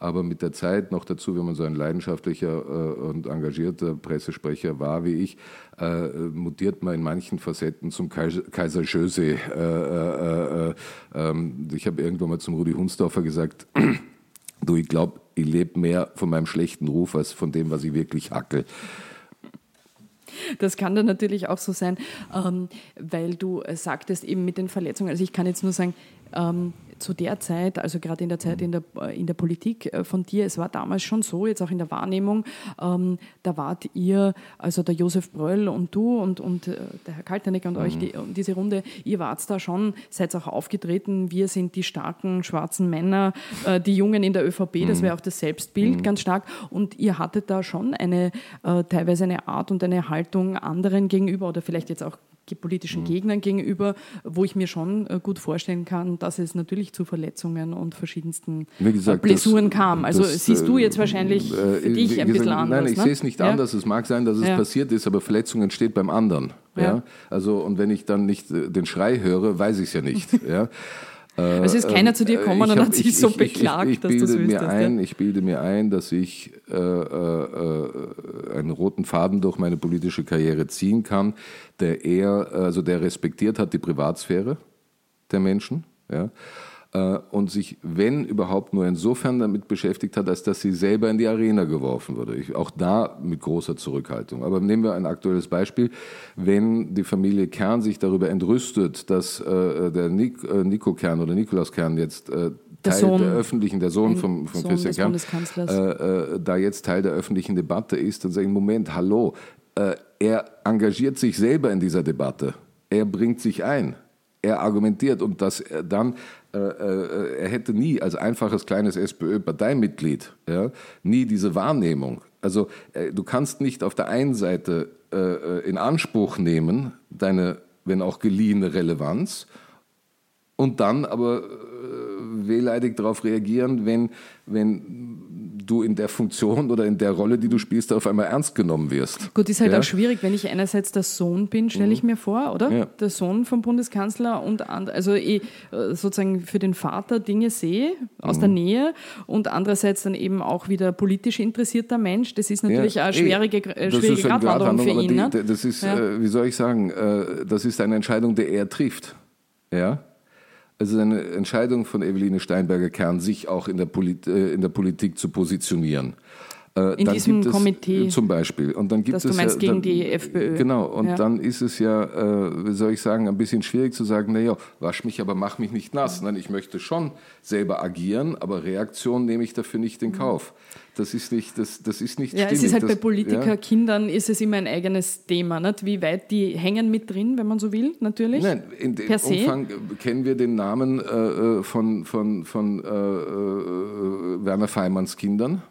Aber mit der Zeit, noch dazu, wenn man so ein leidenschaftlicher äh, und engagierter Pressesprecher war wie ich, äh, mutiert man in manchen Facetten zum Kaiser, Schöse. Äh ähm, ich habe irgendwann mal zum Rudi Hunsdorfer gesagt, du, ich glaube, ich lebe mehr von meinem schlechten Ruf als von dem, was ich wirklich hackel. Das kann dann natürlich auch so sein, ähm, weil du sagtest eben mit den Verletzungen. Also ich kann jetzt nur sagen, ähm, zu der Zeit, also gerade in der Zeit in der, in der Politik äh, von dir, es war damals schon so, jetzt auch in der Wahrnehmung, ähm, da wart ihr, also der Josef Bröll und du und, und äh, der Herr Kaltenecker und mhm. euch, die, diese Runde, ihr wart da schon, seid auch aufgetreten, wir sind die starken schwarzen Männer, äh, die Jungen in der ÖVP, mhm. das wäre auch das Selbstbild mhm. ganz stark und ihr hattet da schon eine, äh, teilweise eine Art und eine Haltung anderen gegenüber oder vielleicht jetzt auch politischen mhm. Gegnern gegenüber, wo ich mir schon äh, gut vorstellen kann, dass es natürlich zu Verletzungen und verschiedensten äh, gesagt, Blessuren das, kam. Also das, siehst du jetzt wahrscheinlich äh, für dich ein bisschen anders. Nein, ich ne? sehe es nicht ja? anders. Es mag sein, dass es ja. passiert ist, aber Verletzung entsteht beim anderen. Ja. ja. Also und wenn ich dann nicht den Schrei höre, weiß ich es ja nicht. ja. Also ist keiner zu dir gekommen und hat sich ich, so ich, beklagt, ich, dass du mir ein, Ich bilde mir ein, dass ich äh, äh, einen roten Faden durch meine politische Karriere ziehen kann, der eher, also der respektiert hat die Privatsphäre der Menschen. Ja äh, und sich, wenn überhaupt, nur insofern damit beschäftigt hat, als dass sie selber in die Arena geworfen wurde. Ich, auch da mit großer Zurückhaltung. Aber nehmen wir ein aktuelles Beispiel. Wenn die Familie Kern sich darüber entrüstet, dass äh, der Nik, äh, Nico Kern oder Nikolaus Kern jetzt äh, Teil der, der öffentlichen, der Sohn von, von Christian Kern, äh, äh, da jetzt Teil der öffentlichen Debatte ist, dann sage ich, Moment, hallo, er engagiert sich selber in dieser Debatte. Er bringt sich ein er argumentiert und dass er dann, äh, äh, er hätte nie als einfaches kleines SPÖ-Parteimitglied, ja, nie diese Wahrnehmung. Also äh, du kannst nicht auf der einen Seite äh, äh, in Anspruch nehmen, deine, wenn auch geliehene Relevanz, und dann aber wehleidig darauf reagieren, wenn, wenn du in der Funktion oder in der Rolle, die du spielst, auf einmal ernst genommen wirst. Gut, ist halt ja? auch schwierig, wenn ich einerseits der Sohn bin, stelle ich mhm. mir vor, oder? Ja. Der Sohn vom Bundeskanzler und also ich äh, sozusagen für den Vater Dinge sehe aus mhm. der Nähe und andererseits dann eben auch wieder politisch interessierter Mensch. Das ist natürlich ja, eine schwierige, äh, schwierige Gratwanderung für ihn. Die, ne? Das ist, äh, wie soll ich sagen, äh, das ist eine Entscheidung, die er trifft. Ja? Es ist eine Entscheidung von Eveline Steinberger-Kern, sich auch in der, Polit äh, in der Politik zu positionieren. Äh, in diesem es, Komitee. Zum Beispiel. Und dann gibt dass es du meinst ja, gegen dann, die FPÖ. Genau. Und ja. dann ist es ja, äh, wie soll ich sagen, ein bisschen schwierig zu sagen, naja, wasch mich, aber mach mich nicht nass. Nein, ich möchte schon selber agieren, aber Reaktion nehme ich dafür nicht in mhm. Kauf. Das ist nicht, das, das ist nicht ja, stimmig. Es ist halt das, bei Politikerkindern ja. ist es immer ein eigenes Thema, nicht? wie weit die hängen mit drin, wenn man so will, natürlich. Nein, in dem Umfang kennen wir den Namen äh, äh von, von, von äh, äh, Werner Feimanns Kindern.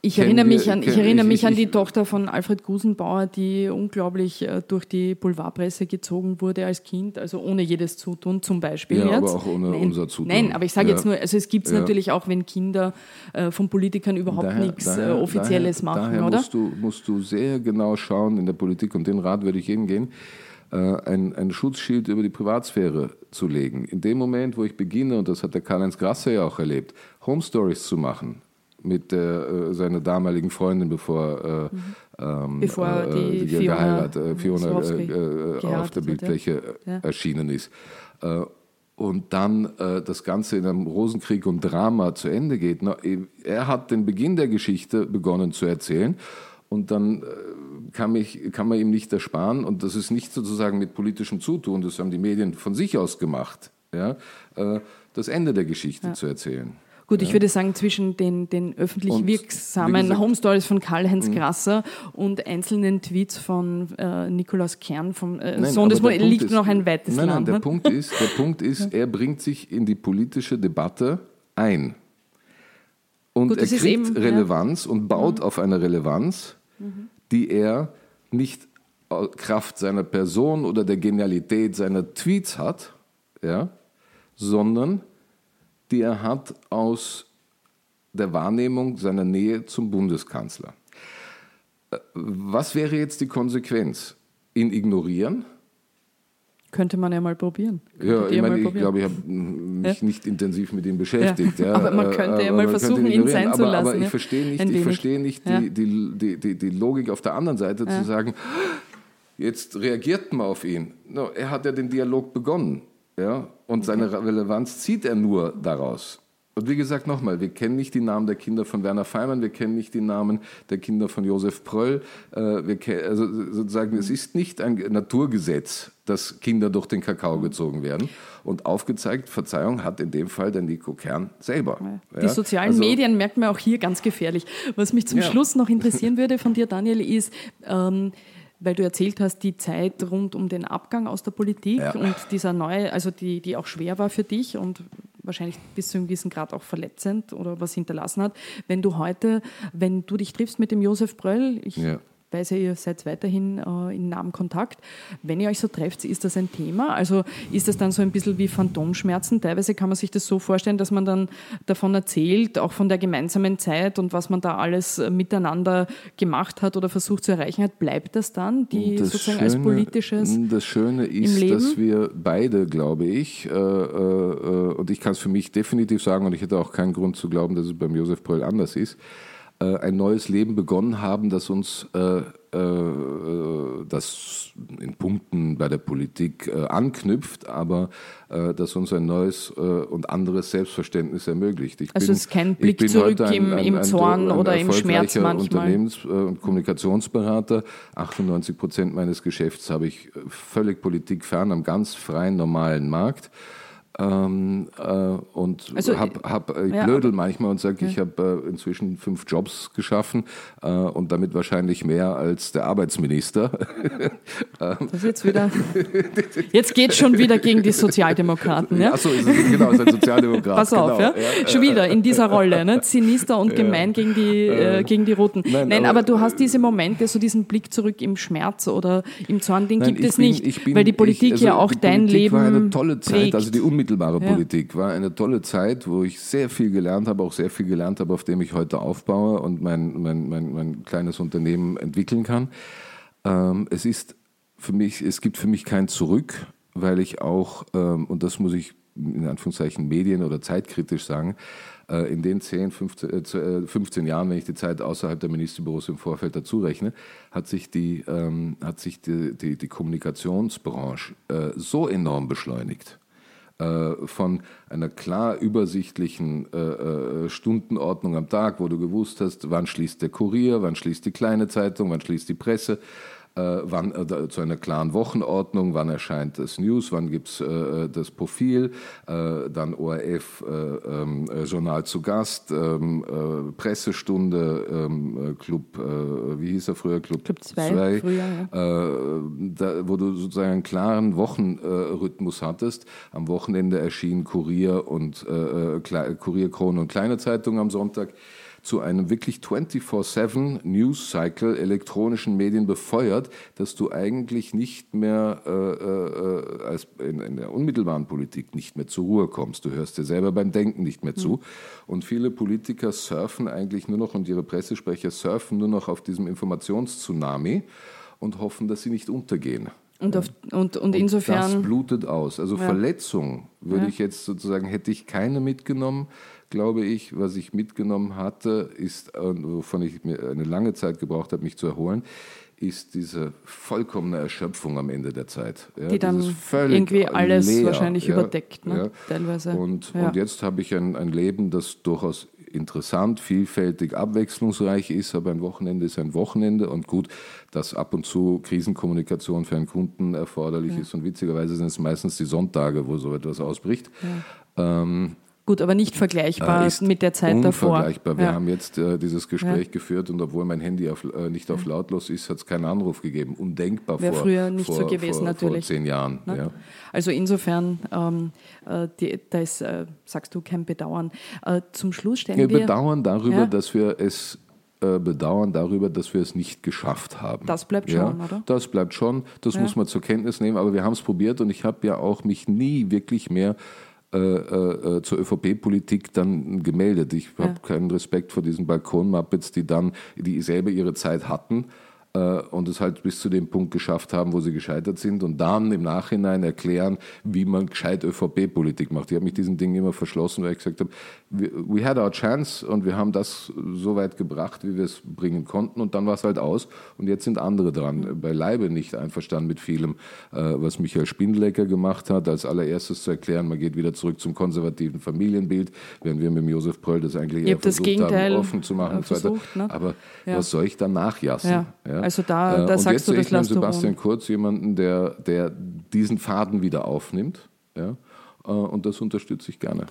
Ich erinnere mich, an, ich erinnere mich an die Tochter von Alfred Gusenbauer, die unglaublich äh, durch die Boulevardpresse gezogen wurde als Kind, also ohne jedes Zutun zum Beispiel. Ja, jetzt. aber auch ohne Nein. unser Zutun. Nein, aber ich sage ja. jetzt nur, also es gibt es ja. natürlich auch, wenn Kinder äh, von Politikern überhaupt nichts äh, Offizielles daher, machen, daher oder? Musst du, musst du sehr genau schauen in der Politik und den Rat würde ich Ihnen gehen, äh, ein, ein Schutzschild über die Privatsphäre zu legen. In dem Moment, wo ich beginne, und das hat der Karl-Heinz Grasser ja auch erlebt, Home Stories zu machen, mit äh, seiner damaligen Freundin, bevor, äh, mhm. ähm, bevor die, die Fiona, geheiratet, äh, Fiona äh, auf der Bildfläche ja. erschienen ist. Äh, und dann äh, das Ganze in einem Rosenkrieg und Drama zu Ende geht. Er hat den Beginn der Geschichte begonnen zu erzählen und dann kann, mich, kann man ihm nicht ersparen und das ist nicht sozusagen mit politischem Zutun, das haben die Medien von sich aus gemacht, ja, das Ende der Geschichte ja. zu erzählen. Gut, ich würde sagen, zwischen den, den öffentlich und, wirksamen Home Stories von Karl-Heinz mhm. Grasser und einzelnen Tweets von äh, Nikolaus Kern, vom äh, nein, Sohn des Mo liegt ist, noch ein weites nein, Land. Nein, der, ne? Punkt ist, der Punkt ist, er bringt sich in die politische Debatte ein. Und Gut, er kriegt eben, Relevanz ja. und baut mhm. auf eine Relevanz, mhm. die er nicht Kraft seiner Person oder der Genialität seiner Tweets hat, ja, sondern die er hat aus der Wahrnehmung seiner Nähe zum Bundeskanzler. Äh, was wäre jetzt die Konsequenz? Ihn ignorieren? Könnte man ja mal probieren. Ja, ich, meine, ich glaube, ich habe mich ja? nicht intensiv mit ihm beschäftigt. Ja. aber man könnte ja mal versuchen, ihn sein zu lassen. Aber, ich verstehe nicht, ich verstehe nicht die, die, die, die, Logik auf der anderen Seite zu sagen, jetzt reagiert man auf ihn. No, er hat ja den Dialog begonnen. Ja, und seine Relevanz zieht er nur daraus. Und wie gesagt, nochmal, wir kennen nicht die Namen der Kinder von Werner Feimann, wir kennen nicht die Namen der Kinder von Josef Pröll. Äh, wir also sozusagen, es ist nicht ein Naturgesetz, dass Kinder durch den Kakao gezogen werden. Und aufgezeigt, Verzeihung, hat in dem Fall der Nico Kern selber. Die ja, sozialen also, Medien merkt man auch hier ganz gefährlich. Was mich zum ja. Schluss noch interessieren würde von dir, Daniel, ist, ähm, weil du erzählt hast, die Zeit rund um den Abgang aus der Politik ja. und dieser neue, also die, die auch schwer war für dich und wahrscheinlich bis zu einem gewissen Grad auch verletzend oder was hinterlassen hat. Wenn du heute, wenn du dich triffst mit dem Josef Bröll, ich ja weiß ja, ihr seid weiterhin äh, in nahem Kontakt. Wenn ihr euch so trefft, ist das ein Thema? Also ist das dann so ein bisschen wie Phantomschmerzen? Teilweise kann man sich das so vorstellen, dass man dann davon erzählt, auch von der gemeinsamen Zeit und was man da alles äh, miteinander gemacht hat oder versucht zu erreichen hat. Bleibt das dann, die das sozusagen Schöne, als politisches? Das Schöne ist, dass wir beide, glaube ich, äh, äh, und ich kann es für mich definitiv sagen und ich hätte auch keinen Grund zu glauben, dass es beim Josef Bröll anders ist, äh, ein neues Leben begonnen haben, das uns äh, äh, das in Punkten bei der Politik anknüpft, aber das uns ein neues und anderes Selbstverständnis ermöglicht. Ich also bin, es ist kein Blick zurück ein, im, im Zorn oder im Schmerz manchmal. Unternehmens- und Kommunikationsberater. 98 Prozent meines Geschäfts habe ich völlig politikfern am ganz freien, normalen Markt. Ähm, äh, und also, hab, hab, ich ja, blödel manchmal und sage, ja. ich habe äh, inzwischen fünf Jobs geschaffen äh, und damit wahrscheinlich mehr als der Arbeitsminister. das jetzt wieder. Jetzt geht schon wieder gegen die Sozialdemokraten. Ja? Achso, genau, ist ein Sozialdemokrat. Pass auf, genau, ja? schon wieder in dieser Rolle, ne? Sinister und gemein gegen die äh, gegen die Roten. Nein, Nein aber, aber, du hast diese Momente, so diesen Blick zurück im Schmerz oder im Zorn, den Nein, gibt es bin, nicht, bin, weil die Politik ich, also ja auch dein Politik Leben war eine tolle Zeit, prägt. also die unmittelbare ja. Politik war eine tolle Zeit, wo ich sehr viel gelernt habe, auch sehr viel gelernt habe, auf dem ich heute aufbaue und mein, mein, mein, mein kleines Unternehmen entwickeln kann. Ähm, es ist für mich, es gibt für mich kein Zurück, weil ich auch, ähm, und das muss ich in Anführungszeichen medien- oder zeitkritisch sagen, äh, in den 10, 15, äh, 15 äh, Jahren, wenn ich die Zeit außerhalb der Ministerbüros im Vorfeld dazu rechne, hat sich die, ähm, hat sich die, die, die Kommunikationsbranche äh, so enorm beschleunigt. Äh, von einer klar übersichtlichen äh, äh, Stundenordnung am Tag, wo du gewusst hast, wann schließt der Kurier, wann schließt die kleine Zeitung, wann schließt die Presse, wann, äh, zu einer klaren Wochenordnung, wann erscheint das News, wann gibt es äh, das Profil, äh, dann ORF äh, ähm, Journal zu Gast, ähm, Pressestunde, ähm, Club, wie hieß er früher? Club 2, früher, ja. wo du sozusagen einen klaren Wochenrhythmus hattest. Am Wochenende erschien Kurier und Kurier, Krone und Kleine Zeitung am Sonntag zu einem wirklich 24-7 News Cycle elektronischen Medien befeuert, dass du eigentlich nicht mehr äh, äh, als in, in, der unmittelbaren Politik nicht mehr zur Ruhe kommst. Du hörst dir selber beim Denken nicht mehr zu. Mhm. Und viele Politiker surfen eigentlich nur noch und ihre Pressesprecher surfen nur noch auf diesem Informationstsunami und hoffen, dass sie nicht untergehen. Und, auf, und, und, insofern. Das blutet aus. Also ja. Verletzung würde ja. ich jetzt sozusagen, hätte ich keine mitgenommen glaube ich. Was ich mitgenommen hatte, ist, wovon ich mir eine lange Zeit gebraucht habe, mich zu erholen, ist diese vollkommene Erschöpfung am Ende der Zeit. Ja, die dann irgendwie alles leer, wahrscheinlich ja, überdeckt, ne? ja. teilweise. Und, und jetzt habe ich ein, ein Leben, das durchaus interessant, vielfältig, abwechslungsreich ist, aber ein Wochenende ist ein Wochenende und gut, dass ab und zu Krisenkommunikation für einen Kunden erforderlich ist und witzigerweise sind es meistens die Sonntage, wo so etwas ausbricht. Ähm, Gut, aber nicht vergleichbar äh, mit der Zeit davor. Unvergleichbar. Wir ja. haben jetzt äh, dieses Gespräch ja. geführt und obwohl mein Handy auf, äh, nicht auf lautlos ist, hat es keinen Anruf gegeben. Undenkbar Wäre vor, früher nicht vor, so gewesen, vor, natürlich. Vor zehn Jahren. Ne? Ja. Also insofern, ähm, äh, die, da ist, äh, sagst du, kein Bedauern. Äh, zum Schluss stellen wir... Wir bedauern darüber, dass wir es bedauern darüber, dass wir es nicht geschafft haben. Das bleibt schon, ja, oder? Das bleibt schon. Das ja. muss man zur Kenntnis nehmen. Aber wir haben es probiert und ich habe ja auch mich nie wirklich mehr äh, äh, zur ÖVP-Politik dann gemeldet. Ich habe keinen Respekt vor diesen Balkon-Muppets, die dann, die selber ihre Zeit hatten, äh, und es halt bis zu dem Punkt geschafft haben, wo sie gescheitert sind und dann im Nachhinein erklären, wie man gescheit ÖVP-Politik macht. Ich habe mich diesen Dingen immer verschlossen, weil ich gesagt habe, we had our chance und wir haben das so weit gebracht, wie wir es bringen konnten und dann war es halt aus und jetzt sind andere dran. Beileibe nicht einverstanden mit vielem, äh, was Michael Spindlecker gemacht hat, als allererstes zu erklären, man geht wieder zurück zum konservativen Familienbild, während wir mit Josef Pröll das eigentlich eher versucht haben, offen zu machen. Versucht, ne? Aber ja. was soll ich dann nachjassen? Ja. Ja? Also da, da äh, sagst du, das lässt Sebastian Kurz jemanden, der, der diesen Faden wieder aufnimmt. Ja? Äh, und das unterstütze ich gerne.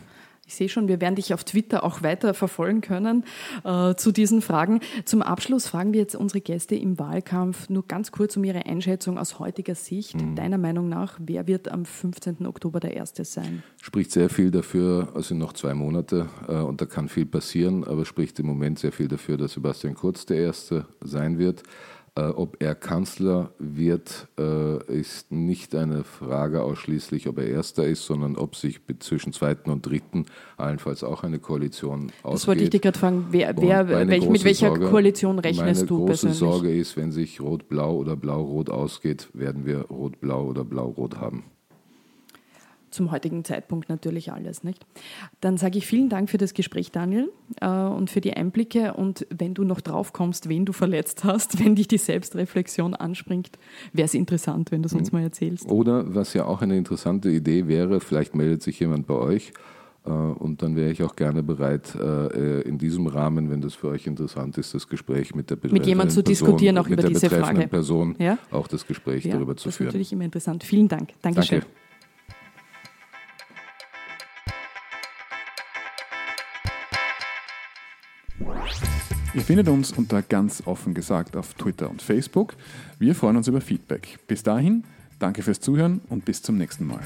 Ich sehe schon, wir werden dich auf Twitter auch weiter verfolgen können äh, zu diesen Fragen. Zum Abschluss fragen wir jetzt unsere Gäste im Wahlkampf nur ganz kurz um ihre Einschätzung aus heutiger Sicht. Mhm. Deiner Meinung nach, wer wird am 15. Oktober der Erste sein? Spricht sehr viel dafür, also noch zwei Monate äh, und da kann viel passieren, aber spricht im Moment sehr viel dafür, dass Sebastian Kurz der Erste sein wird. Äh, ob er Kanzler wird, äh, ist nicht eine Frage ausschließlich, ob er Erster ist, sondern ob sich zwischen Zweiten und Dritten allenfalls auch eine Koalition ausgeht. Das wollte ich dich gerade fragen. Wer, wer, welch, mit welcher Sorge, Koalition rechnest du persönlich? Meine große Sorge ist, wenn sich Rot-Blau oder Blau-Rot ausgeht, werden wir Rot-Blau oder Blau-Rot haben zum heutigen Zeitpunkt natürlich alles. Nicht? Dann sage ich vielen Dank für das Gespräch, Daniel, äh, und für die Einblicke. Und wenn du noch drauf kommst, wen du verletzt hast, wenn dich die Selbstreflexion anspringt, wäre es interessant, wenn du es uns mhm. mal erzählst. Oder was ja auch eine interessante Idee wäre, vielleicht meldet sich jemand bei euch. Äh, und dann wäre ich auch gerne bereit, äh, in diesem Rahmen, wenn das für euch interessant ist, das Gespräch mit der mit jemand zu Person, diskutieren auch über diese Frage. Person ja? auch das Gespräch ja, darüber zu führen. Das ist natürlich immer interessant. Vielen Dank. Dankeschön. Danke. Ihr findet uns unter ganz offen gesagt auf Twitter und Facebook. Wir freuen uns über Feedback. Bis dahin, danke fürs Zuhören und bis zum nächsten Mal.